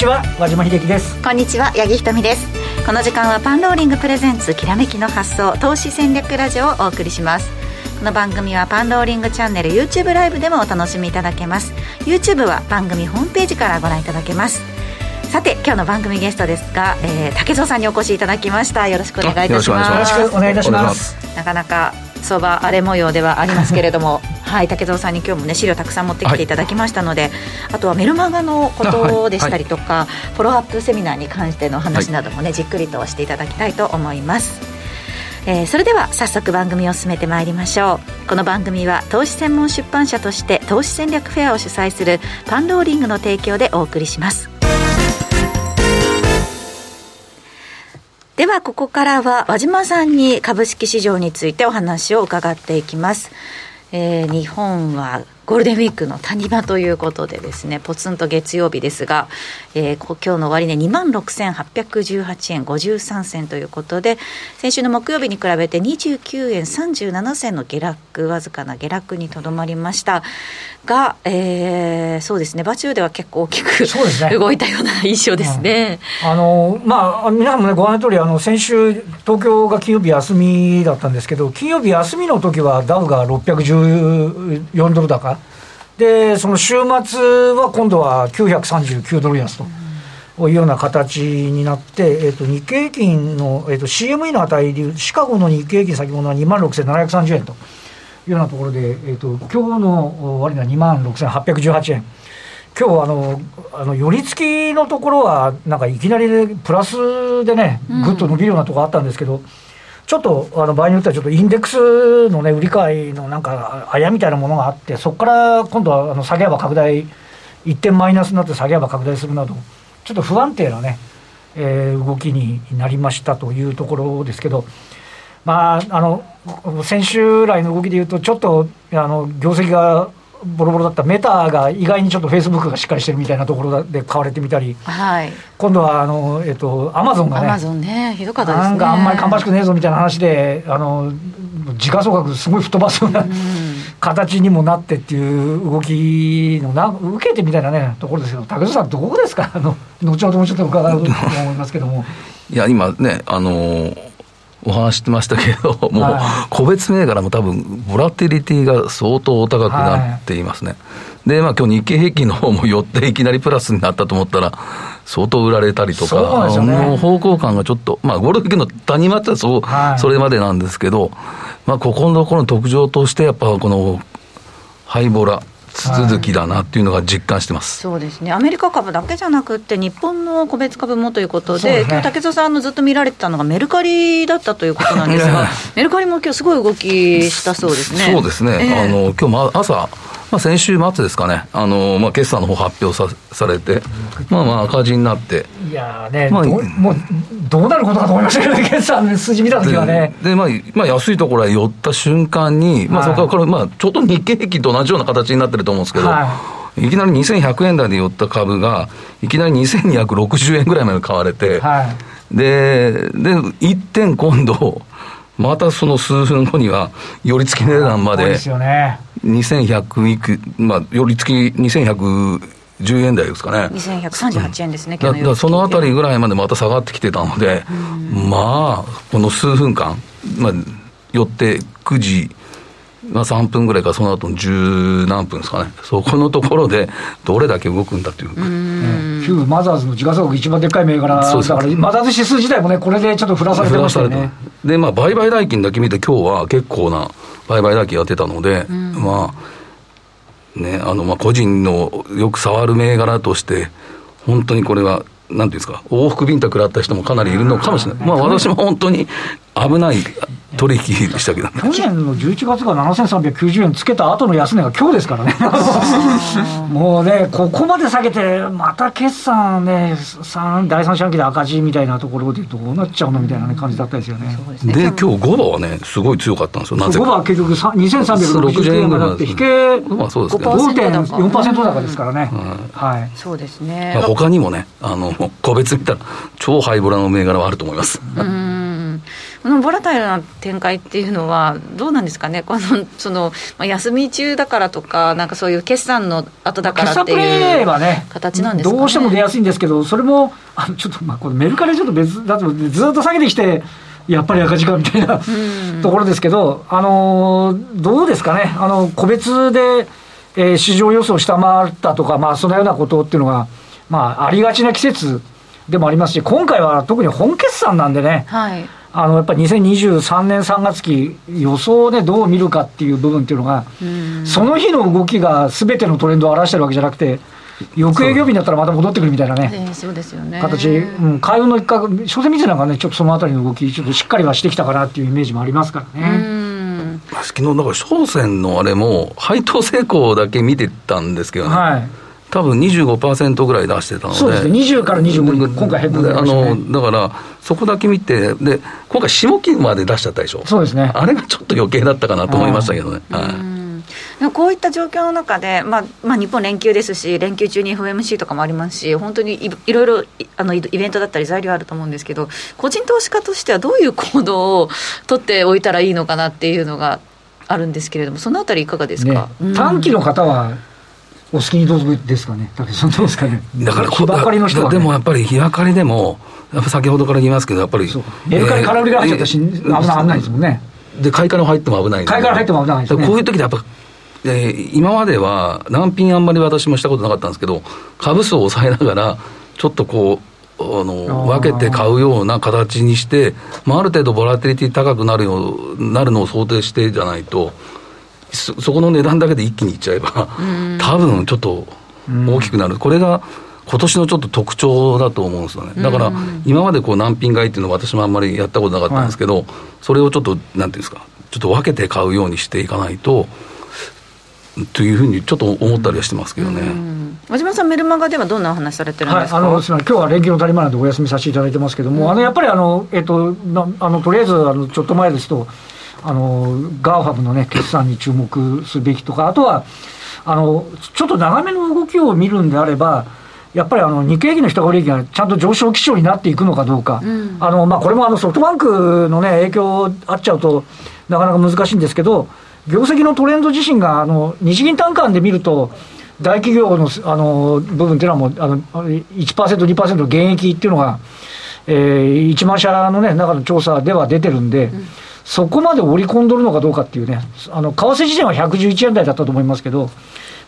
ちは和島秀樹です。こんにちは八木ひとみです。この時間はパンローリングプレゼンツきらめきの発想投資戦略ラジオをお送りします。この番組はパンローリングチャンネル YouTube ライブでもお楽しみいただけます。YouTube は番組ホームページからご覧いただけます。さて今日の番組ゲストですが、えー、竹蔵さんにお越しいただきました。よろしくお願いいたします。よろしくお願いいたします。なかなか相場荒れ模様ではありますけれどもはい竹蔵さんに今日もね資料たくさん持ってきていただきましたので、はい、あとはメルマガのことでしたりとか、はい。はい、フォローアップセミナーに関しての話などもね、じっくりとしていただきたいと思います。えー、それでは早速番組を進めてまいりましょう。この番組は投資専門出版社として投資戦略フェアを主催するパンローリングの提供でお送りします。ではここからは和島さんに株式市場についてお話を伺っていきます、えー、日本はゴールデンウィークの谷間ということでですね、ポツンと月曜日ですが、えー、今日の終値、ね、2万6818円53銭ということで、先週の木曜日に比べて29円37銭の下落、わずかな下落にとどまりましたが、えー、そうですね、場中では結構大きく、ね、動いたような印象ですね。うん、あのまあ、皆さんもね、ご覧の通り、あの先週、東京が金曜日休みだったんですけど、金曜日休みの時はダウが614ドル高。で、その週末は今度は939ドル安と。いうような形になって、えー、と日経平均の、えー、と CME の値でいう、シカゴの日経平均先物は2万6730円というようなところで、えー、と今日の終値は2万6818円。今日あのあの寄り付きのところは、なんかいきなり、プラスでね、ぐっと伸びるようなところあったんですけど、うんちょっとあの場合によっては、ちょっとインデックスのね、売り買いのなんか、あやみたいなものがあって、そこから今度はあの下げ幅拡大、一点マイナスになって下げ幅拡大するなど、ちょっと不安定なね、えー、動きになりましたというところですけど、まあ、あの先週来の動きでいうと、ちょっとあの業績がボロボロだった。メタが意外にちょっとフェイスブックがしっかりしてるみたいなところで買われてみたり、はい、今度はあの、えっと、アマゾンがね、アマゾンね、ひどかったですね。なんかあんまり芳しくねえぞみたいな話で、あの時価総額すごい吹っ飛ばすような、うん、形にもなってっていう動きのな、受けてみたいなね、ところですけど、竹内さん、どこですか、あの後ほどもちょっと伺うと思いますけども。いや、今ね、あのーお話してましたけど、もう個別銘柄も多分、ボラティリティが相当高くなっていますね。はい、で、まあ今日日経平均の方も寄っていきなりプラスになったと思ったら、相当売られたりとか、ね、もう方向感がちょっと、まあゴールデンウィークの谷間ってそう、はい、それまでなんですけど、まあここのところの特徴として、やっぱこの、ハイボラ、続きだなっていうのが実感してます、はい、そうですね、アメリカ株だけじゃなくて、日本の個別株もということで、ね、今日竹蔵さんのずっと見られてたのがメルカリだったということなんですが、メルカリも今日すごい動きしたそうですね。そうですね、えー、あの今日朝まあ、先週末ですかね、あのまあ、決算の方発表さされて、まあまあ赤字になって。いやね、まあ、どもうどうなることかと思いましたけどね、決算の数字見たときはね。で、まあ、まあ、安いところへ寄った瞬間に、まあ、そこから、まあ、ちょうど日経平均と同じような形になってると思うんですけど、はい、いきなり2100円台で寄った株が、いきなり2260円ぐらいまで買われて、はい、で、で、一点今度、またその数分後には、寄り付き値段まで、2100いく、まあ、寄り付き2110円台ですかね。2138円ですね、だからそのあたりぐらいまでまた下がってきてたので、まあ、この数分間、まあ、寄って9時、まあ、3分ぐらいか、その後の十何分ですかね、そこのところでどれだけ動くんだという。か。旧マザーズの時価総額一番でっかい銘柄。だから、マザーズ指数自体もね、これでちょっと振らされてましたよね。で、まあ、売買代金だけ見て、今日は結構な売買代金やってたので、うん、まあ、ね、あの、まあ、個人のよく触る銘柄として、本当にこれは、なんていうんですか、往復ビンタ食らった人もかなりいるのかもしれない。まあ、私も本当に危ない取引でしたけど、去年の11月が7390円つけた後の安値が今日ですからね、もうね、ここまで下げて、また決算ね、第三四半期で赤字みたいなところでどうなっちゃうのみたいな、ね、感じだったですよね。で、今日5番はね、すごい強かったんですよ、なぜか。5番は結局2360円がだって、引け5.4%高ですからね。はい、そうですね。他にもね、あの個別見たら、超ハイボラの銘柄はあると思います。うんこのボラタイルな展開っていうのは、どうなんですかね、このその、まあ、休み中だからとか、なんかそういう決算の後だからっていう形なんですか、ね、どうしても出やすいんですけど、それも、あのちょっと、まあ、これメルカリちょっと別だと、ずっと下げてきて、やっぱり赤字かみたいなところですけど、あのどうですかね、あの個別で、えー、市場予想を下回ったとか、まあ、そのようなことっていうのが、まあ、ありがちな季節でもありますし、今回は特に本決算なんでね、はい、あのやっぱり2023年3月期、予想でどう見るかっていう部分っていうのが、その日の動きがすべてのトレンドを表してるわけじゃなくて、翌営業日になったらまた戻ってくるみたいなね、そうですよね。形、うん、海運の一角、所詮見てなんかね、ちょっとそのあたりの動き、ちょっとしっかりはしてきたかなっていうイメージもありますからね。昨日だから商船のあれも、配当成功だけ見てたんですけどね。はい。多分25%ぐらい出してたので、そうですね、20から25に今回、変更、ね、あのだから、そこだけ見て、で今回、下期まで出しちゃったでしょ、そうですね。あれがちょっと余計だったかなと思いましたけどね。はい。こういった状況の中で、まあまあ、日本連休ですし、連休中に FMC とかもありますし、本当にいいろいろあのイベントだったり、材料あると思うんですけど、個人投資家としてはどういう行動を取っておいたらいいのかなっていうのがあるんですけれども、そのあたり、いかがですか、ね。うん、短期の方はお好きにどうぞですかね、武さん、どうですかね、だから日ばかりの人は、ね、でもやっぱり日ばかりでも、やっぱ先ほどから言いますけど、やっぱり、メルカリ空売りが入っちゃったし、危ないですもんね。で、買いから入っても危ない買いから入っても危ないです、ね、こういう時でやっぱえー、今までは難品あんまり私もしたことなかったんですけど、株数を抑えながら、ちょっとこう、あの分けて買うような形にして、まあ、ある程度、ボラティリティ高くなるよなるのを想定してじゃないと、そそこの値段だけで一気にいっちゃえば、多分ちょっと大きくなる、これが今年のちょっと特徴だと思うんですよね、だから今までこうナンピン買いっていうのは、私もあんまりやったことなかったんですけど、それをちょっと、なんていうんですか、ちょっと分けて買うようにしていかないと。というふうにちょっと思ったりはしてますけどね。和島さん、メルマガではどんなお話されてるんですか、はい、あのすみません、今日は連休の谷間なんでお休みさせていただいてますけども、うん、あのやっぱりあの、えっと、あのとりあえずあのちょっと前ですと、あのガーファムの、ね、決算に注目すべきとか、あとはあのちょっと長めの動きを見るんであれば、やっぱりあの日経平均の下振り益がちゃんと上昇基調になっていくのかどうか、うん、あのまあ、これもあのソフトバンクの、ね、影響あっちゃうと、なかなか難しいんですけど、業績のトレンド自身が、あの日銀単価で見ると、大企業のあの部分っていうのはもうあの1%、2%の減益っていうのが、えー、1万社の、ね、中の調査では出てるんで、うん、そこまで織り込んどるのかどうかっていうね、あの為替時点は111円台だったと思いますけど、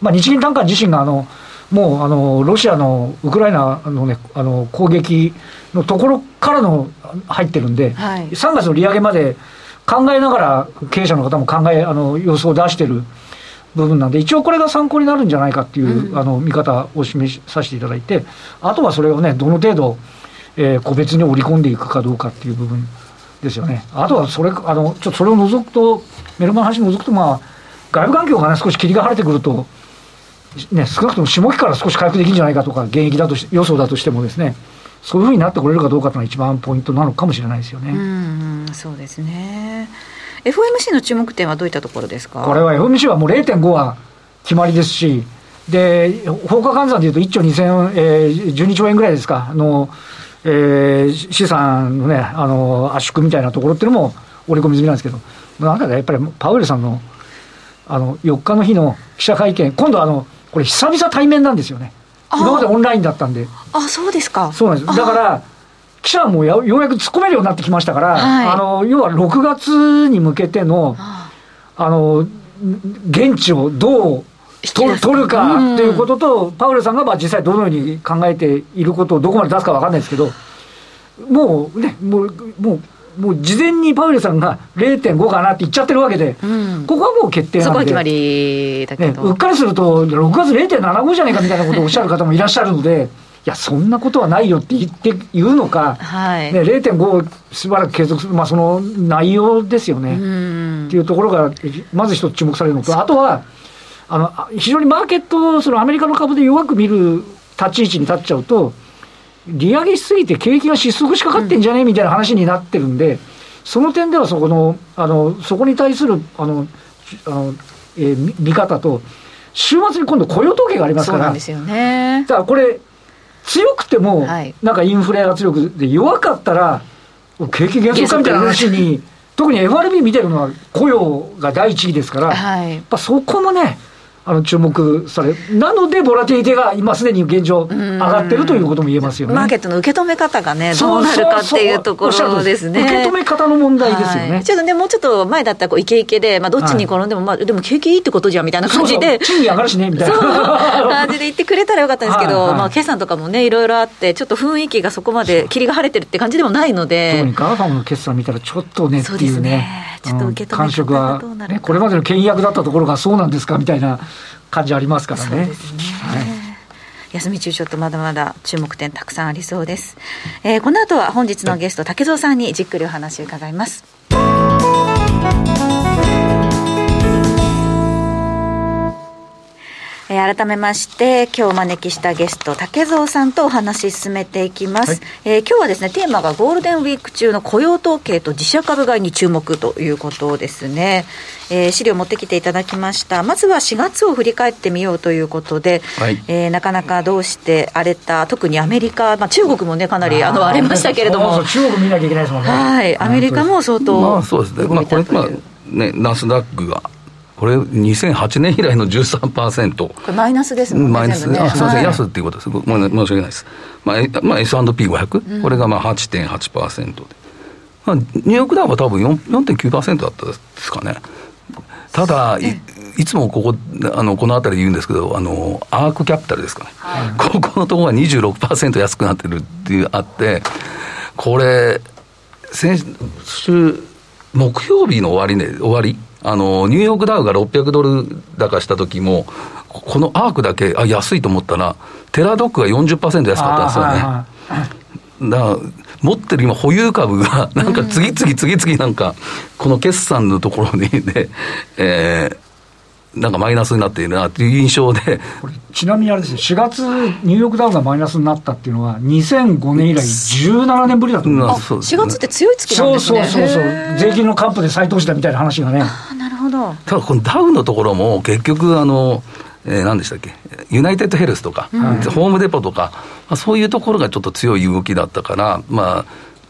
まあ、日銀単価自身があのもうあのロシアのウクライナの,、ね、あの攻撃のところからの入ってるんで、はい、3月の利上げまで考えながら経営者の方も考え、あの予想を出してる部分なんで、一応これが参考になるんじゃないかっていう、うん、あの見方を示させていただいて、あとはそれをね、どの程度、えー、個別に織り込んでいくかどうかっていう部分ですよね。あとはそれ、あのちょっとそれを除くと、メルマガの話を除くと、まあ、外部環境がね、少し霧が晴れてくると、ね、少なくとも下期から少し回復できるんじゃないかとか、現役だとし予想だとしてもですね、そういうふうになってこれるかどうかというのが一番ポイントなのかもしれないですよね。うんそうですね FOMC の注目点はどういったところですか？これは FOMC はもう0.5は決まりですし、で放火換算でいうと1兆2000、えー、12兆円ぐらいですか、のえー、資産の,、ね、あの圧縮みたいなところっていうのも織り込み済みなんですけど、なんかやっぱりパウエルさんのあの4日の日の記者会見、今度あの、これ、久々対面なんですよね。今までオンラインだったんで。あ、そうですか。そうなんです。だから、記者もようやく突っ込めるようになってきましたから、はい、あの、要は6月に向けての、あの、現地をどう取るかっていうことと、うん、パウエルさんがまあ実際どのように考えていることをどこまで出すか分かんないですけど、もうね、もう、もう、もう事前にパウエルさんが0.5かなって言っちゃってるわけで、うん、ここはもう決定なんで、そこは決まりだけど、ね、うっかりすると、6月0.75じゃないかみたいなことをおっしゃる方もいらっしゃるので、いや、そんなことはないよって言って言うのか、はい。ね、0.5をしばらく継続する、まあ、その内容ですよね、っていうところが、まず一つ注目されるのと、あとは、あの非常にマーケット、そのアメリカの株で弱く見る立ち位置に立っちゃうと、利上げしすぎて景気が失速しかかってんじゃねえみたいな話になってるんで、その点ではそこの、あの、そこに対する、あの、あの、えー、見方と、週末に今度雇用統計がありますから。ね。だからこれ、強くても、なんかインフレ圧力で弱かったら、景気減速かみたいな話に、特に FRB 見てるのは雇用が第一義ですから、はい、やっぱそこもね、あの注目されなので、ボラティリティが今すでに現状、上がってるということも言えますよね。マーケットの受け止め方がね、どうなるかっていうところですね。受け止め方の問題ですよね。はい、ちょっとね、もうちょっと前だったらこうイケイケで、まあ、どっちに転んでも、まあ、でも景気いいってことじゃんみたいな感じで、賃金上がるしねみたいな。感じで言ってくれたらよかったんですけど、はい。はい、まあ、決算とかもね、いろいろあって、ちょっと雰囲気がそこまで霧が晴れてるって感じでもないので。特にガーファムの決算見たら、ちょっとねっていうね、ちょっと受け止め方がどうなるか、ね、これまでの倹約だったところがそうなんですかみたいな。感じありますからね。ねはい、休み中ちょっとまだまだ注目点たくさんありそうです。えー、この後は本日のゲスト竹蔵さんにじっくりお話を伺います。えー、改めまして今日お招きしたゲスト竹蔵さんとお話進めていきます、はい、えー、今日はですねテーマがゴールデンウィーク中の雇用統計と自社株買いに注目ということですね、えー、資料持ってきていただきました。まずは4月を振り返ってみようということで、はい、えー、なかなかどうして荒れた特にアメリカ、まあ、中国もねかなりあの荒れましたけれども。中国見なきゃいけないですもんね。はい。アメリカも相当まあそうですね、まあ、これ、まあね、ナスダックがこれ、2008年以来の13%。これマイナスですもんね。マイナス、ね、あ、すみません、安っていうことです。申し訳ないです。まあ、まあ、S&P500、うん、これがまあ8.8%で。まあ、ニューヨークダウンは多分4.9%だったですかね。ただ、いいつもここ、あの、この辺りで言うんですけど、あの、アークキャピタルですかね。はい、ここのところが26%安くなってるっていうあって、これ、先週、木曜日の終わりね、終わりあの、ニューヨークダウが600ドル高した時も、このアークだけ、あ、安いと思ったら、テラドックが40%安かったんですよね。だから持ってる今、保有株が、なんか次々次々なんか、この決算のところにね、えー、なんかマイナスになっているなという印象で。ちなみにあれですよ、4月、ニューヨークダウがマイナスになったっていうのは、2005年以来、17年ぶりだと思います、うん、4月って強い月なんですね。そうそうそうそう、税金の還付で再投資だみたいな話がね。あなるほど。ただ、このダウのところも、結局、あの、えー、何でしたっけ、ユナイテッドヘルスとか、うん、ホームデポとか、まあ、そういうところがちょっと強い動きだったから、まあ、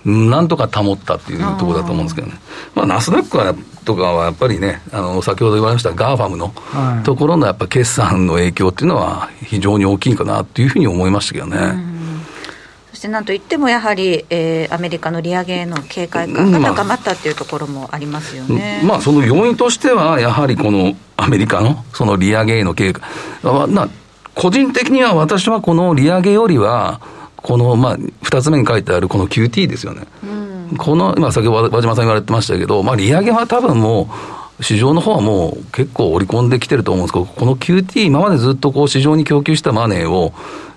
なんとか保ったっていうところだと思うんですけどね、まあ、ナスダックはとかはやっぱりね、あの先ほど言われましたガーファムのところのやっぱ決算の影響っていうのは、非常に大きいかなっていうふうに思いましたけどね。そしてなんといっても、やはり、えー、アメリカの利上げへの警戒感が高まったっていうところもありますよね、まあ、まあ、その要因としては、やはりこのアメリカのその利上げへの警戒、まあ、個人的には私はこの利上げよりは、この、まあ、2つ目に書いてあるこの QT ですよね。うん、この、今、先ほど和島さん言われてましたけど、まあ、利上げは多分もう、市場の方はもう結構織り込んできてると思うんですけど、この QT、今までずっとこう市場に供給したマネーを、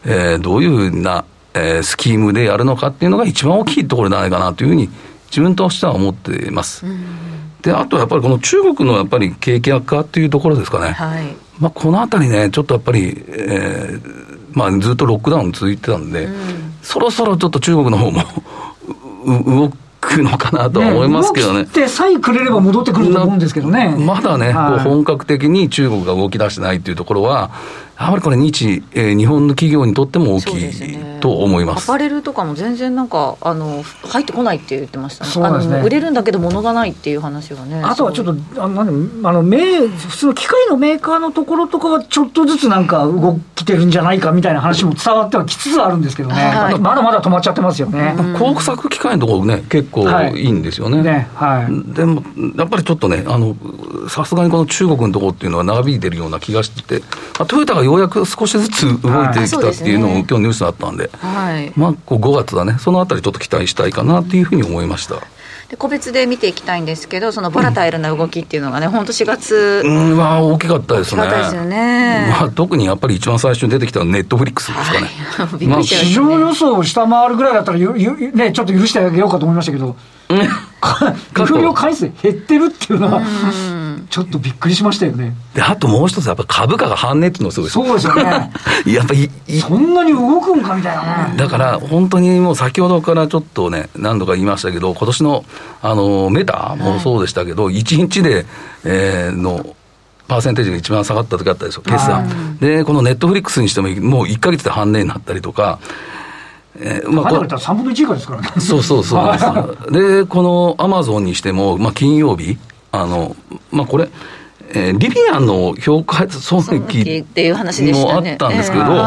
えー、どういうふうな、えー、スキームでやるのかっていうのが一番大きいところじゃないかなというふうに、自分としては思っています。うん、で、あとやっぱりこの中国のやっぱり景気悪化っていうところですかね。はい、まあ、このあたりね、ちょっとやっぱり、えー、まあ、ずっとロックダウン続いてたんで、うん、そろそろちょっと中国の方も動くのかなと思いますけどね。ねてさえくれれば戻ってくると思うんですけどね。まだね、はい、こう本格的に中国が動き出してないっていうところは、やはりこれ日、えー、日本の企業にとっても大きい、と思います、アパレルとかも全然なんかあの入ってこないって言ってましたね。そうですね。売れるんだけど物がないっていう話がね。あとはちょっとあなんあのメ普通の機械のメーカーのところとかはちょっとずつなんか動きてるんじゃないかみたいな話も伝わってはきつつあるんですけどね、はい、まだまだ止まっちゃってますよね。工作機械のところね結構い。いんですよね。はいねはい、でもやっぱりちょっとねあのさすがにこの中国のところっていうのは長引いてるような気がしてて、トヨタがようやく少しずつ動いてきたっていうのも、今日ニュースだったんで、はい、まあ、こう5月だね、そのあたりちょっと期待したいかなっていうふうに思いました。で個別で見ていきたいんですけど、そのボラタイルな動きっていうのがね、本当、4月、うん、まあ、大きかったですね、ね、まあ、特にやっぱり一番最初に出てきたネットフリックスですかね、はい、まあ、市場予想を下回るぐらいだったらゆゆ、ね、ちょっと許してあげようかと思いましたけど、給料回数減ってるっていうのは、ちょっとびっくりしましたよね。で、あともう一つ、やっぱ株価が半値っていうのすごいそうですよね。やっぱり、そんなに動くんかみたいなね。だから、本当にもう先ほどからちょっとね、何度か言いましたけど、今年の、あの、メタもそうでしたけど、1日で、えー、の、パーセンテージが一番下がった時あったでしょ、決算。で、このネットフリックスにしても、もう1か月で半値になったりとか、えー、まあ、これ3分の1以下ですからね。そうそうそう。で、このアマゾンにしても、まあ、金曜日、あの、まあ、これ、えー、リビアンの評価損益もあったんですけど、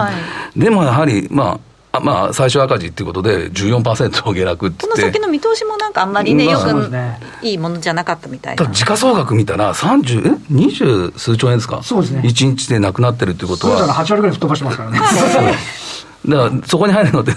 でもやはり、まあ、まあ、最初赤字っていうことで14%下落ってこの先の見通しもなんかあんまりね、まあ、よくいいものじゃなかったみたいな。時価総額見たら、30、え、二十数兆円ですか？そうですね。1日でなくなってるっていうことは。そうだ8割ぐらい吹っ飛ばしてますからね。だからそこに入るのって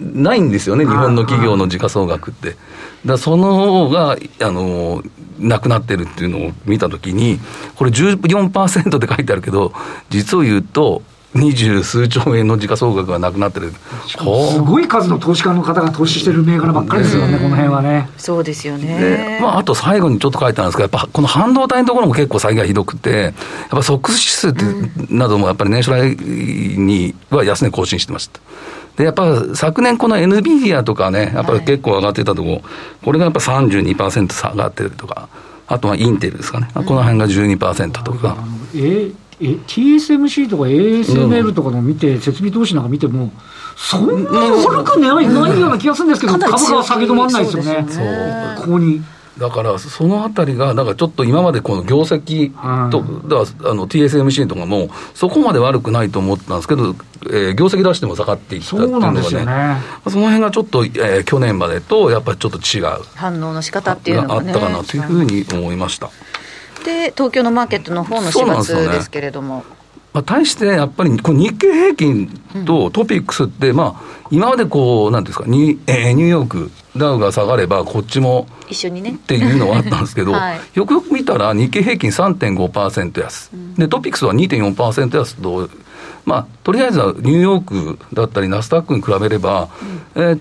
ないんですよね、日本の企業の時価総額って。だその方があのなくなってるっていうのを見たときに、これ14%って書いてあるけど、実を言うと、二十数兆円の時価総額がなくなってるすごい数の投資家の方が投資してる銘柄ばっかりですよね、この辺はね。そうですよね。まあ、あと最後にちょっと書いてあるんですけど、やっぱこの半導体のところも結構詐欺がひどくて、やっぱソックス指数ってなどもやっぱり年初来には安値更新してました。で、やっぱ昨年この NVIDIA とかね、やっぱり結構上がってたとこ、はい、これがやっぱ32%下がってるとか、あとはインテルですかね、この辺が12%とか。えーえ TSMC とか ASML とかの見て、設備投資なんか見ても、そんなに悪くない,、ないような気がするんですけど、株価は下げ止まらないですよね、そうここに。だからそのあたりが、だからちょっと今までこの業績と、だあの TSMC とかも、そこまで悪くないと思ったんですけど、えー、業績出しても下がっていったっていうのがね、そね。その辺がちょっと、えー、去年までとやっぱりちょっと違う。反応の仕方っていうのが、ね、あったかなというふうに思いました。で東京のマーケットの方の4月ですけれども。まあ、対してやっぱりこの日経平均とトピックスって、まあ、今までこう、なんですか、ニ,、えー、ニューヨーク、ダウが下がれば、こっちも一緒にね。っていうのはあったんですけど、はい、よくよく見たら、日経平均3.5%安、うん、で、トピックスは2.4%安。と、まあ、とりあえずはニューヨークだったり、ナスダックに比べれば、うん、えー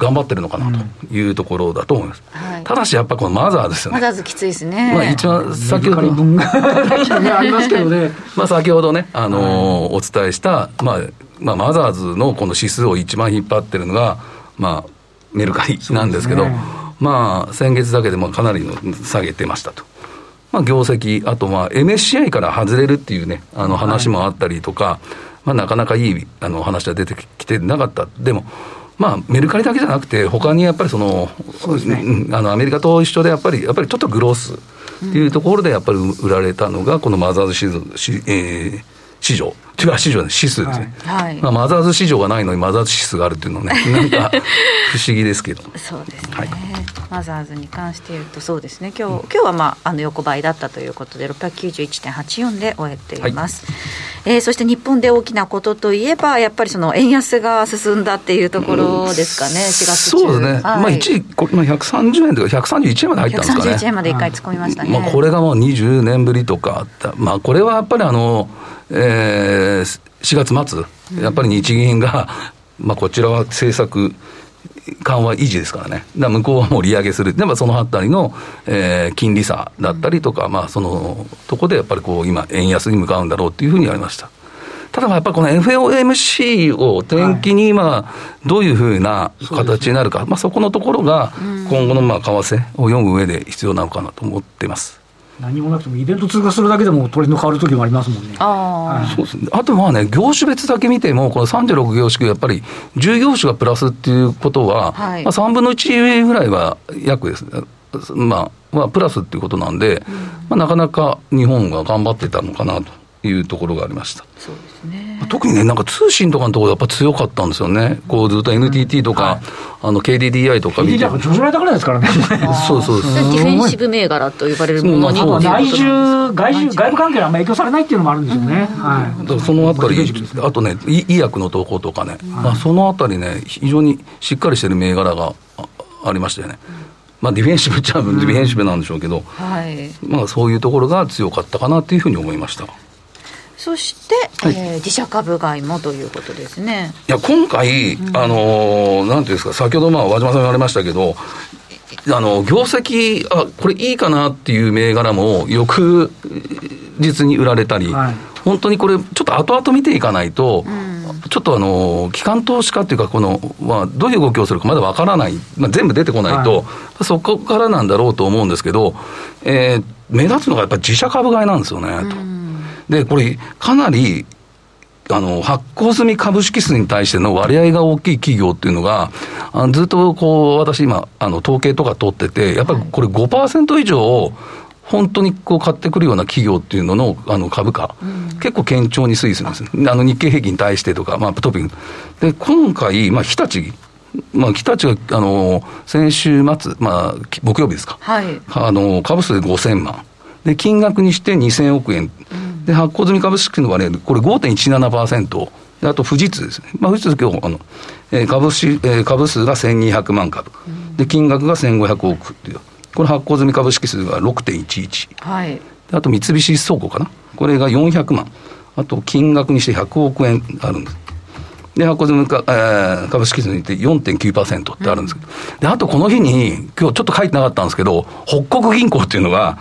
頑張ってるのかなというところだと思います。うんはい、ただし、やっぱこのマザーですよね。マザーズきついですね。まあ一番先ほど。ありますけどね。まあ先ほどね、あのー、お伝えした、まあ、まあマザーズのこの指数を一番引っ張ってるのが、まあ、メルカリなんですけど、ね、まあ先月だけでもかなりの下げてましたと。まあ業績、あとまあ MSCI から外れるっていうね、あの話もあったりとか、はい、まあなかなかいいあの話は出てきてなかった。でも、まあ、メルカリだけじゃなくて、他にやっぱりその、そうですね、あのアメリカと一緒で、やっぱり、やっぱりちょっとグロースっていうところで、やっぱり売られたのが、このマザーズシーズ、えー、市場、違う市場指数ですね、はい。まあ、マザーズ市場がないのにマザーズ指数があるっていうのはね、なんか不思議ですけど。そうですね、はい、マザーズに関して言うと、そうですね、今日、うん、今日は、まあ、あの横ばいだったということで、691.84で終えています、はい、えー、そして日本で大きなことといえば、やっぱりその円安が進んだっていうところですかね、うん、4月中。そうですね、はい、まあ、一時、これ、まあ、130円とか、131円まで入ったんですかね。131円まで一回突っ込みましたね。まあ、これがもう20年ぶりとか、まあ、これはやっぱりあの、えー、4月末、やっぱり日銀が、まあ、こちらは政策、緩和維持ですからね、だ向こうはもう利上げする、でもそのあたりの、えー、金利差だったりとか、まあ、そのとこでやっぱりこう今、円安に向かうんだろうというふうにありました。ただやっぱりこの FOMC を転機に今、どういうふうな形になるか、はい、まあ、そこのところが今後のまあ為替を読む上で必要なのかなと思っています。何もなくても、イベント通過するだけでもトレンド変わる時もありますもんね。あ,、そうですね、あとはね、業種別だけ見ても、この36業種、やっぱり10業種がプラスっていうことは、はい、まあ、3分の1ぐらいは約です。ね、まあ、まあ、プラスっていうことなんで、うん、まあ、なかなか日本が頑張ってたのかなというところがありました。そうですね特にね、なんか通信とかのところやっぱ強かったんですよね。こうずっと NTT とか、はい、あの KDDI とか見て。KDDI 上場来高値ですからね。そうそうディフェンシブ銘柄と呼ばれるものに内需、外需、外部関係にあんまり影響されないっていうのもあるんですよね。はい。だからそのあたり、あとね、医薬の投稿とかね、まあ、そのあたりね、非常にしっかりしてる銘柄がありましたよね。まあ、ディフェンシブっちゃディフェンシブなんでしょうけど、はい、まあ、そういうところが強かったかなというふうに思いました。そして、はい、えー、自社株買いもということですね。いや、今回、うん、あの、なんていうんですか、先ほど、まあ、和島さん言われましたけど、あの、業績、あ、これいいかなっていう銘柄も、翌日に売られたり、はい、本当にこれ、ちょっと後々見ていかないと、うん、ちょっとあの、機関投資家っていうか、この、まあ、どういう動きをするかまだわからない、まあ、全部出てこないと、はい、そこからなんだろうと思うんですけど、えー、目立つのがやっぱり自社株買いなんですよね、と。で、これ、かなり、あの発行済み株式数に対しての割合が大きい企業っていうのが、あずっとこう私今、あの統計とか取ってて、やっぱりこれ5%以上、本当にこう買ってくるような企業っていうののあの株価、うん、結構堅調に推移するんですね、あの日経平均に対してとか、まあ、トピックで今回、まあ、日立まあ、日立が、あの、先週末、まあ、木曜日ですか。はい。あの、株数で5000万。で、金額にして2000億円。うん、で、発行済み株式の割合、これ5.17%。で、あと富士通ですね。まあ、富士通今日、あの、えー、株式、えー、株数が1200万株。うん、で、金額が1500億っていう。これ発行済み株式数が6.11。はい。あと三菱倉庫かな。これが400万。あと金額にして100億円あるんです。で、発行済みか、えー、株式数にて4.9%ってあるんですけど、うん、で、あとこの日に、今日ちょっと書いてなかったんですけど、北国銀行っていうのが、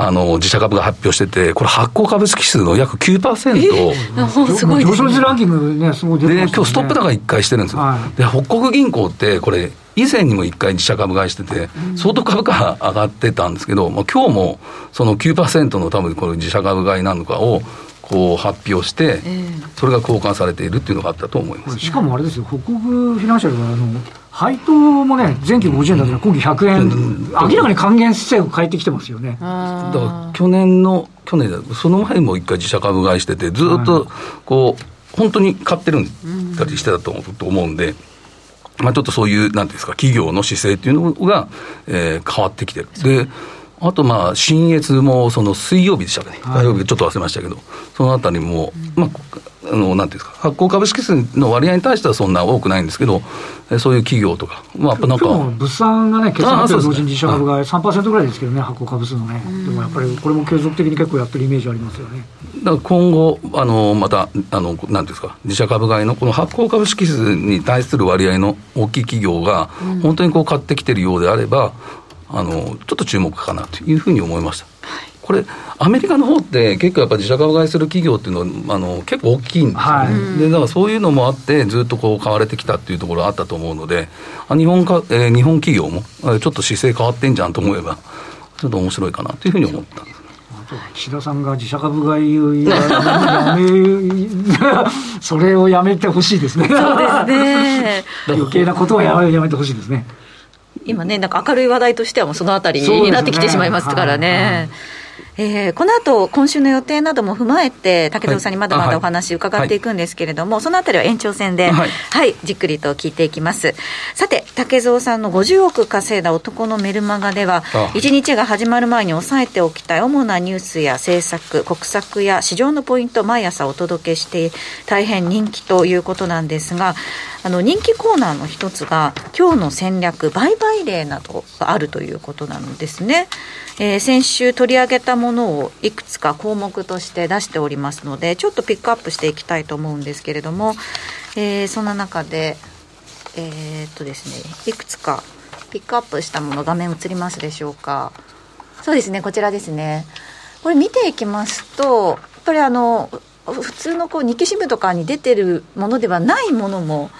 あの、自社株が発表してて、これ発行株式数の約9%。えー、すごい、ね、上昇率ランキングね、すごい出てます、ね、で、今日ストップ高1回してるんですよ。はい、で、北国銀行って、これ、以前にも1回自社株買いしてて、相当株価上がってたんですけど、まあ、今日もその9%の多分これ自社株買いなのかをこう発表して、それが交換されているっていうのがあったと思います。しかもあれですよ、北国フィナンシャルはあの配当もね、前期50円だったら今期100円、明らかに還元性を変えてきてますよね。だから去年の、去年その前も一回自社株買いしてて、ずっとこう、本当に買ってるんだりしてたと思うんで。まあ、ちょっとそういう、なんていうんですか、企業の姿勢っていうのが、えー、変わってきてる。で、あとまあ、新越もその水曜日でしたかね、火曜日ちょっと忘れましたけど、そのあたりも、まあ、あのなんていうんですか、発行株式数の割合に対してはそんな多くないんですけど、そういう企業とか、まあ、なんか。物産がね、決算発表同時に自社株が3%ぐらいですけどね、発行株数のね、でもやっぱりこれも継続的に結構やってるイメージありますよね。だから今後、あのまたあの、なんていうんですか、自社株買いのこの発行株式数に対する割合の大きい企業が、本当にこう買ってきてるようであれば、あのちょっと注目かなというふうに思いました。これ、アメリカの方って結構やっぱ自社株買いする企業っていうのはあの結構大きいんですよね、はい、でだからそういうのもあってずっとこう買われてきたっていうところがあったと思うのであ日本か、えー、日本企業もちょっと姿勢変わってんじゃんと思えばちょっと面白いかなというふうに思ったんです岸田さんが自社株買いをやめそれをやめてほしいですね。そうですね。余計なことはやめてほしいですね。今ね、なんか明るい話題としてはそのあたりになってきてしまいますからね。えー、この後今週の予定なども踏まえて、武藤さんにまだまだお話伺っていくんですけれども、はい、そのあたりは延長戦で、はい、はい、じっくりと聞いていきます。さて、武蔵さんの50億稼いだ男のメルマガでは、1日が始まる前に押さえておきたい主なニュースや政策、国策や市場のポイント、毎朝お届けして、大変人気ということなんですが、あの人気コーナーの一つが、今日の戦略、売買例などがあるということなんですね。えー、先週取り上げたものをいくつか項目として出しておりますのでちょっとピックアップしていきたいと思うんですけれども、えー、そんな中でえー、っとですねいくつかピックアップしたもの画面映りますでしょうか。そうですねこちらですね。これ見ていきますとやっぱりあの普通のこう日経新聞とかに出てるものではないものも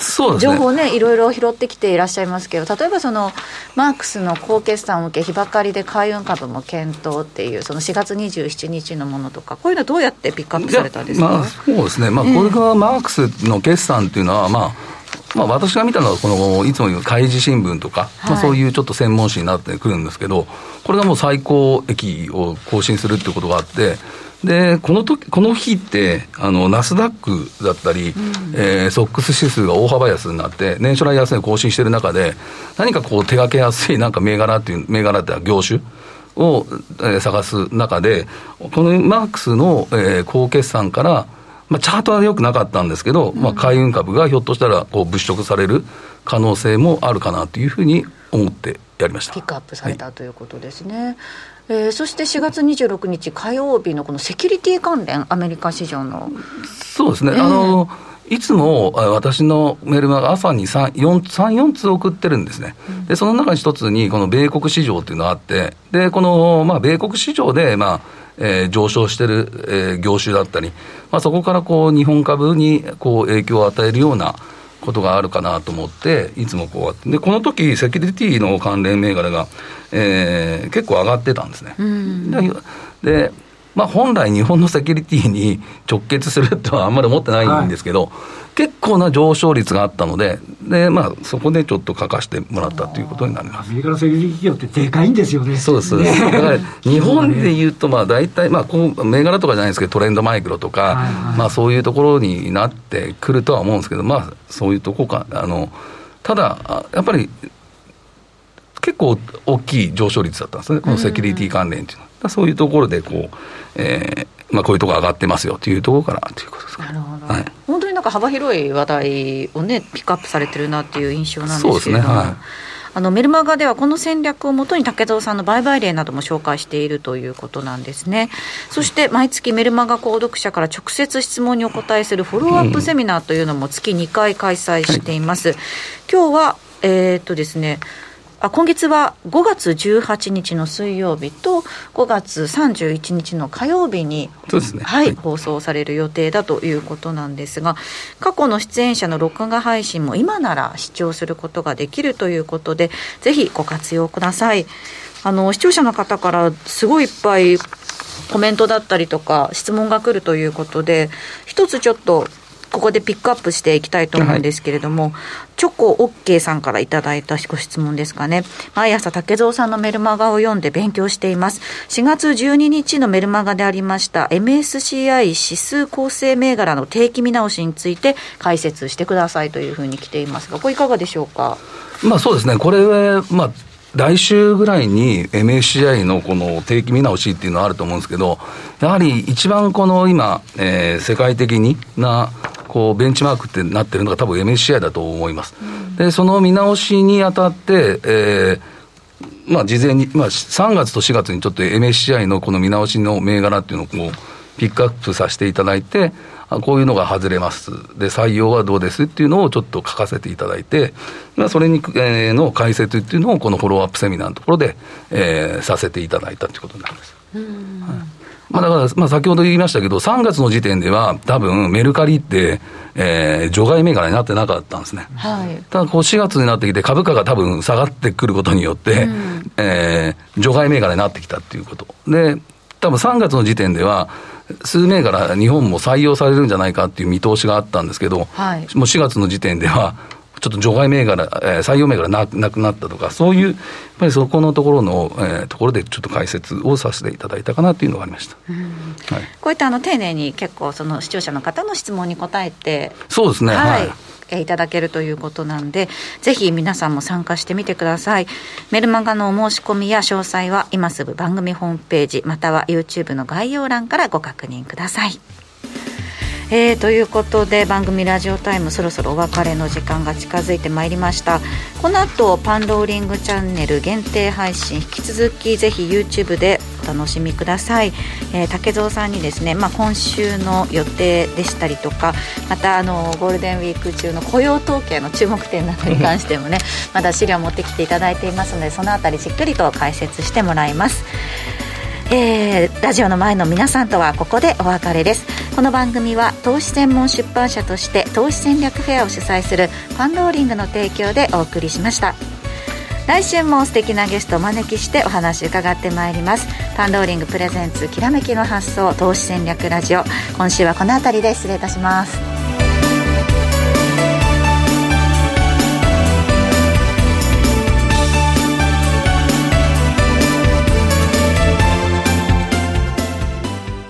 そうですね、情報ね、いろいろ拾ってきていらっしゃいますけど、例えばそのマークスの高決算を受け、日ばかりで海運株も検討っていう、その4月27日のものとか、こういうのはどうやってピックアップされたんですか、まあ、そうですね、まあ、これがマークスの決算っていうのは、まあ、まあ、私が見たのは、このいつも言う開示新聞とか、はい、まあ、そういうちょっと専門誌になってくるんですけど、これがもう最高益を更新するっていうことがあって、で、この時、この日って、あの、ナスダックだったり、うん、えー、ソックス指数が大幅安になって、年初来安値更新している中で、何かこう手がけやすいなんか銘柄っていう、銘柄って業種を、えー、探す中で、このマークスの、えー、高決算から、まあ、チャートはよくなかったんですけど、うん、まあ、海運株がひょっとしたらこう物色される可能性もあるかなというふうに思ってやりました。ピックアップされた、はい、ということですね。えー、そして4月26日火曜日のこのセキュリティ関連、アメリカ市場の。そうですね、えー、あのいつも私のメールが朝に3、4, 3 4通送ってるんですね、でその中に一つに、この米国市場っていうのがあって、でこの、まあ、米国市場で、まあえー、上昇してる、えー、業種だったり、まあ、そこからこう日本株にこう影響を与えるようなことがあるかなと思って、いつもこうで、この時セキュリティの関連銘柄が、えー、結構上がってたんですね。でまあ、本来、日本のセキュリティに直結するとはあんまり思ってないんですけど、はい、結構な上昇率があったので、でまあ、そこでちょっと書かせてもらったということになります。アメリカのセキュリティ企業ってでかいんですよね。そうです、ね、だから日本でいうと、まあ、大体、まあ、こう銘柄とかじゃないですけど、トレンドマイクロとか、はいはい、まあ、そういうところになってくるとは思うんですけど、まあ、そういうとこか、あのただ、やっぱり結構大きい上昇率だったんですね、このセキュリティ関連っていうのは。そういうところでこう、えーまあ、こういうところ上がってますよというところからということですか、なるほど、か幅広い話題をね、ピックアップされてるなっていう印象なんですけれども。ねはいあのメルマガではこの戦略をもとに竹蔵さんの売買例なども紹介しているということなんですね。そして毎月メルマガ購読者から直接質問にお答えするフォローアップセミナーというのも月2回開催しています。はい、今日はえー、っとですねあ今月は5月18日の水曜日と5月31日の火曜日に、ね、はい、放送される予定だということなんですが過去の出演者の録画配信も今なら視聴することができるということでぜひご活用ください。あの視聴者の方からすごいいっぱいコメントだったりとか質問が来るということで一つちょっとここでピックアップしていきたいと思うんですけれども、はい、チョコ OK さんからいただいたご質問ですかね。毎朝竹蔵さんのメルマガを読んで勉強しています。4月12日のメルマガでありました MSCI 指数構成銘柄の定期見直しについて解説してくださいというふうに来ていますが、これいかがでしょうか？まあそうですね。これは、まあ来週ぐらいに MSCI のこの定期見直しっていうのはあると思うんですけど、やはり一番この今、えー、世界的になこうベンチマークってなってるのが多分 MSCI だと思います。で、その見直しにあたって、えー、まあ事前に、まあ3月と4月にちょっと MSCI のこの見直しの銘柄っていうのをこうピックアップさせていただいて、こういうのが外れます。で、採用はどうですっていうのをちょっと書かせていただいて、まあ、それに、えー、の解説っていうのをこのフォローアップセミナーのところで、えー、させていただいたということになります。はいまあ、だから、まあ、先ほど言いましたけど、3月の時点では、多分メルカリって、えー、除外銘柄になってなかったんですね。はい、ただ、こう4月になってきて、株価が多分下がってくることによって、うん、えー、除外銘柄になってきたっていうこと。で、多分3月の時点では、数銘柄、日本も採用されるんじゃないかっていう見通しがあったんですけど、はい、もう4月の時点では、ちょっと除外銘柄、えー、採用銘柄ななくなったとか、そういう、やっぱりそこのところの、えー、ところでちょっと解説をさせていただいたかなというのがありました、はい、こういったあの丁寧に結構、その視聴者の方の質問に答えて、そうですね、はい、いただけるということなんで、ぜひ皆さんも参加してみてください。メルマガのお申し込みや詳細は今すぐ番組ホームページ、または YouTube の概要欄からご確認ください。えー、ということで番組ラジオタイムそろそろお別れの時間が近づいてまいりました。この後パンローリングチャンネル限定配信引き続きぜひ YouTube でお楽しみください、えー、竹蔵さんにですね、まあ、今週の予定でしたりとかまたあのゴールデンウィーク中の雇用統計の注目点などに関してもね まだ資料を持ってきていただいていますのでそのあたりしっかりと解説してもらいます。えー、ラジオの前の皆さんとはここでお別れです。この番組は投資専門出版社として投資戦略フェアを主催するファンローリングの提供でお送りしました。来週も素敵なゲストをお招きしてお話伺ってまいります。パンローリングプレゼンツきらめきの発想投資戦略ラジオ。今週はこの辺りで失礼いたします。